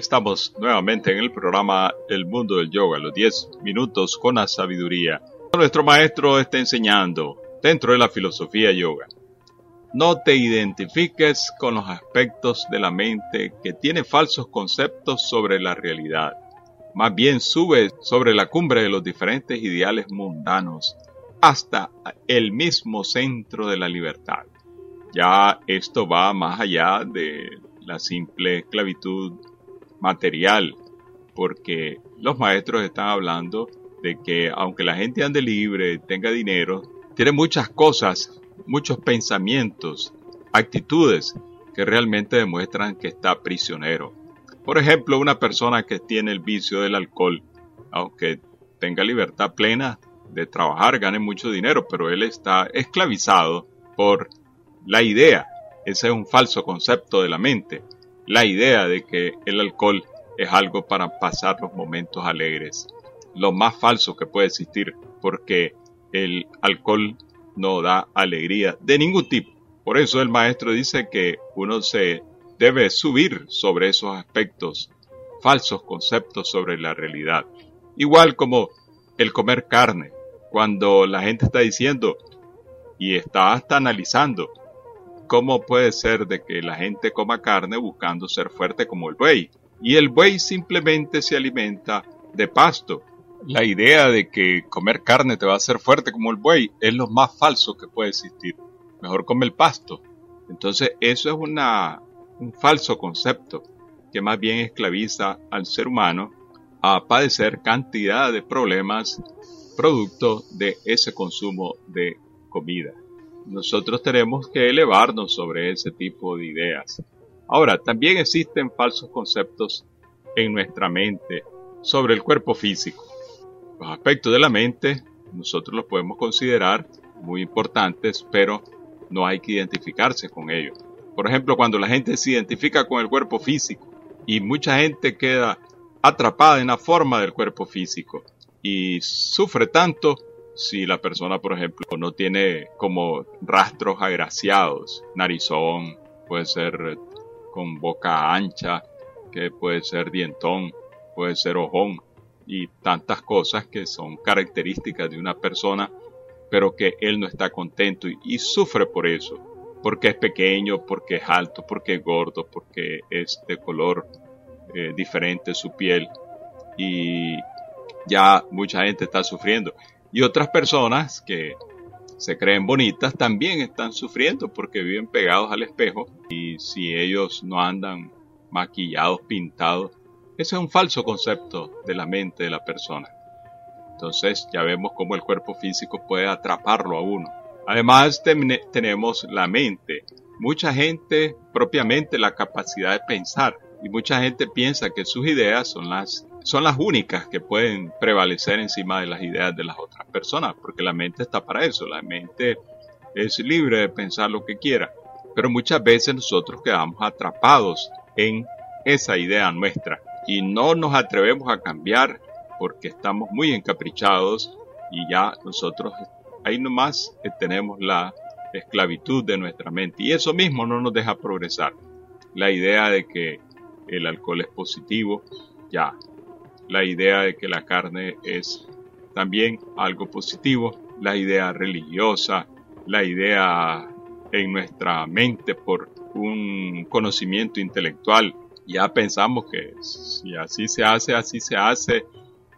Estamos nuevamente en el programa El Mundo del Yoga, los 10 minutos con la sabiduría. Nuestro maestro está enseñando dentro de la filosofía yoga. No te identifiques con los aspectos de la mente que tienen falsos conceptos sobre la realidad. Más bien sube sobre la cumbre de los diferentes ideales mundanos hasta el mismo centro de la libertad. Ya esto va más allá de la simple esclavitud material, porque los maestros están hablando de que aunque la gente ande libre, tenga dinero, tiene muchas cosas, muchos pensamientos, actitudes que realmente demuestran que está prisionero. Por ejemplo, una persona que tiene el vicio del alcohol, aunque tenga libertad plena de trabajar, gane mucho dinero, pero él está esclavizado por la idea. Ese es un falso concepto de la mente la idea de que el alcohol es algo para pasar los momentos alegres. Lo más falso que puede existir, porque el alcohol no da alegría de ningún tipo. Por eso el maestro dice que uno se debe subir sobre esos aspectos, falsos conceptos sobre la realidad. Igual como el comer carne, cuando la gente está diciendo y está hasta analizando ¿Cómo puede ser de que la gente coma carne buscando ser fuerte como el buey? Y el buey simplemente se alimenta de pasto. La idea de que comer carne te va a hacer fuerte como el buey es lo más falso que puede existir. Mejor come el pasto. Entonces eso es un falso concepto que más bien esclaviza al ser humano a padecer cantidad de problemas producto de ese consumo de comida nosotros tenemos que elevarnos sobre ese tipo de ideas. Ahora, también existen falsos conceptos en nuestra mente sobre el cuerpo físico. Los aspectos de la mente nosotros los podemos considerar muy importantes, pero no hay que identificarse con ellos. Por ejemplo, cuando la gente se identifica con el cuerpo físico y mucha gente queda atrapada en la forma del cuerpo físico y sufre tanto si la persona, por ejemplo, no tiene como rastros agraciados, narizón, puede ser con boca ancha, que puede ser dientón, puede ser ojón y tantas cosas que son características de una persona, pero que él no está contento y, sufre por eso, porque es pequeño, porque es alto, porque es gordo, porque es de color eh, diferente su piel y ya mucha gente está sufriendo. Y otras personas que se creen bonitas también están sufriendo porque viven pegados al espejo y si ellos no andan maquillados, pintados, ese es un falso concepto de la mente de la persona. Entonces ya vemos cómo el cuerpo físico puede atraparlo a uno. Además tenemos la mente. Mucha gente propiamente la capacidad de pensar y mucha gente piensa que sus ideas son las son las únicas que pueden prevalecer encima de las ideas de las otras personas, porque la mente está para eso, la mente es libre de pensar lo que quiera, pero muchas veces nosotros quedamos atrapados en esa idea nuestra y no nos atrevemos a cambiar porque estamos muy encaprichados y ya nosotros ahí nomás tenemos la esclavitud de nuestra mente y eso mismo no nos deja progresar. La idea de que el alcohol es positivo, ya la idea de que la carne es también algo positivo, la idea religiosa, la idea en nuestra mente por un conocimiento intelectual. Ya pensamos que si así se hace, así se hace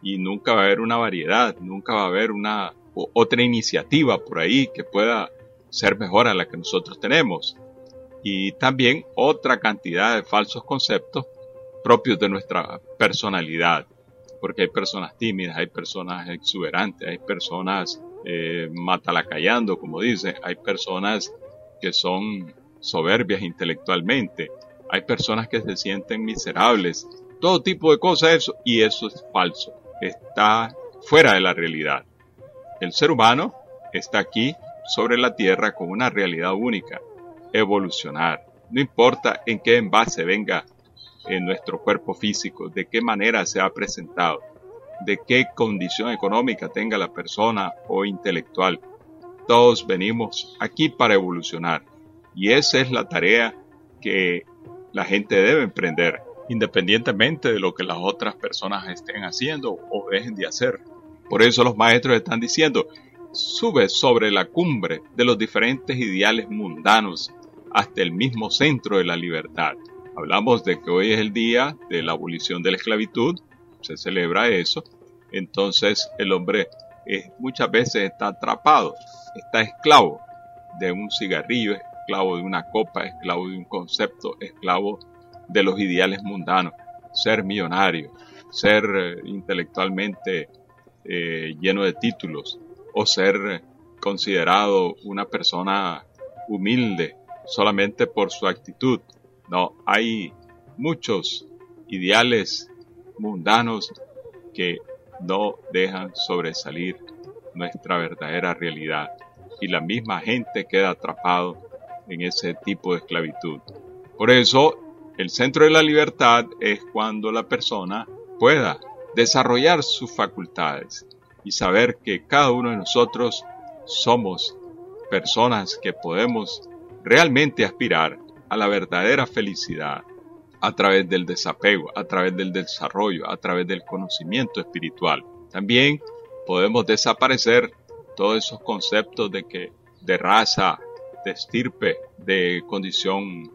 y nunca va a haber una variedad, nunca va a haber una otra iniciativa por ahí que pueda ser mejor a la que nosotros tenemos. Y también otra cantidad de falsos conceptos propios de nuestra personalidad porque hay personas tímidas, hay personas exuberantes, hay personas eh, matalacayando, como dice, hay personas que son soberbias intelectualmente, hay personas que se sienten miserables, todo tipo de cosas eso, y eso es falso, está fuera de la realidad. El ser humano está aquí sobre la tierra con una realidad única, evolucionar. No importa en qué envase venga en nuestro cuerpo físico, de qué manera se ha presentado, de qué condición económica tenga la persona o intelectual. Todos venimos aquí para evolucionar y esa es la tarea que la gente debe emprender. independientemente de lo que las otras personas estén haciendo o dejen de hacer. Por eso los maestros están diciendo, sube sobre la cumbre de los diferentes ideales mundanos hasta el mismo centro de la libertad. Hablamos de que hoy es el día de la abolición de la esclavitud, se celebra eso, entonces el hombre muchas veces está atrapado, está esclavo de un cigarrillo, esclavo de una copa, esclavo de un concepto, esclavo de los ideales mundanos, ser millonario, ser eh, intelectualmente eh, lleno de títulos o ser considerado una persona humilde solamente por su actitud. No, hay muchos ideales mundanos que no dejan sobresalir nuestra verdadera realidad y la misma gente queda atrapado en ese tipo de esclavitud. Por eso, el centro de la libertad es cuando la persona pueda desarrollar sus facultades y saber que cada uno de nosotros somos personas que podemos realmente aspirar a la verdadera felicidad a través del desapego, a través del desarrollo, a través del conocimiento espiritual. También podemos desaparecer todos esos conceptos de que de raza, de estirpe, de condición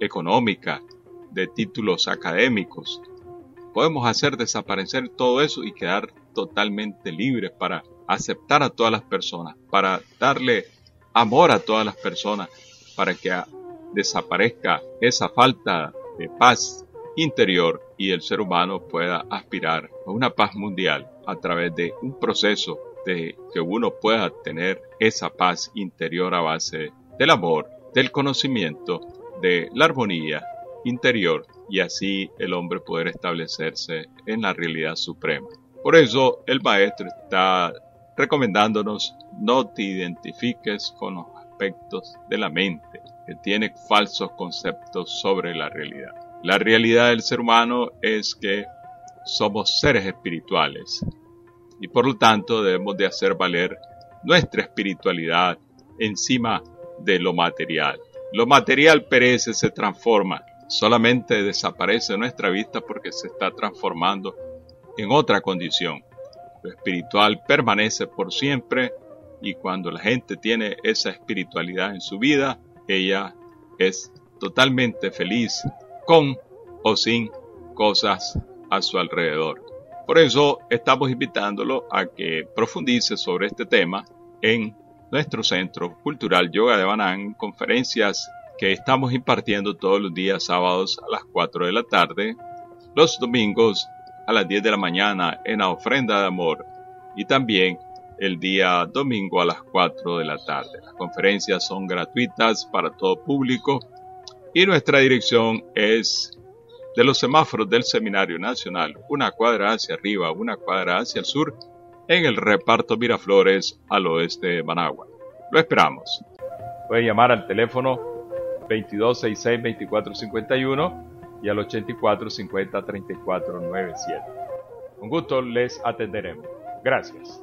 económica, de títulos académicos. Podemos hacer desaparecer todo eso y quedar totalmente libres para aceptar a todas las personas, para darle amor a todas las personas, para que desaparezca esa falta de paz interior y el ser humano pueda aspirar a una paz mundial a través de un proceso de que uno pueda tener esa paz interior a base del amor, del conocimiento, de la armonía interior y así el hombre poder establecerse en la realidad suprema. Por eso el maestro está recomendándonos no te identifiques con los aspectos de la mente, que tiene falsos conceptos sobre la realidad. La realidad del ser humano es que somos seres espirituales y por lo tanto debemos de hacer valer nuestra espiritualidad encima de lo material. Lo material perece, se transforma, solamente desaparece de nuestra vista porque se está transformando en otra condición. Lo espiritual permanece por siempre y cuando la gente tiene esa espiritualidad en su vida, ella es totalmente feliz con o sin cosas a su alrededor. Por eso estamos invitándolo a que profundice sobre este tema en nuestro Centro Cultural Yoga de Banán, conferencias que estamos impartiendo todos los días sábados a las 4 de la tarde, los domingos a las 10 de la mañana en la ofrenda de amor y también el día domingo a las 4 de la tarde. Las conferencias son gratuitas para todo público y nuestra dirección es de los semáforos del Seminario Nacional, una cuadra hacia arriba, una cuadra hacia el sur, en el reparto Miraflores al oeste de Managua. Lo esperamos. Puede llamar al teléfono 2266-2451 y al 8450-3497. Con gusto les atenderemos. Gracias.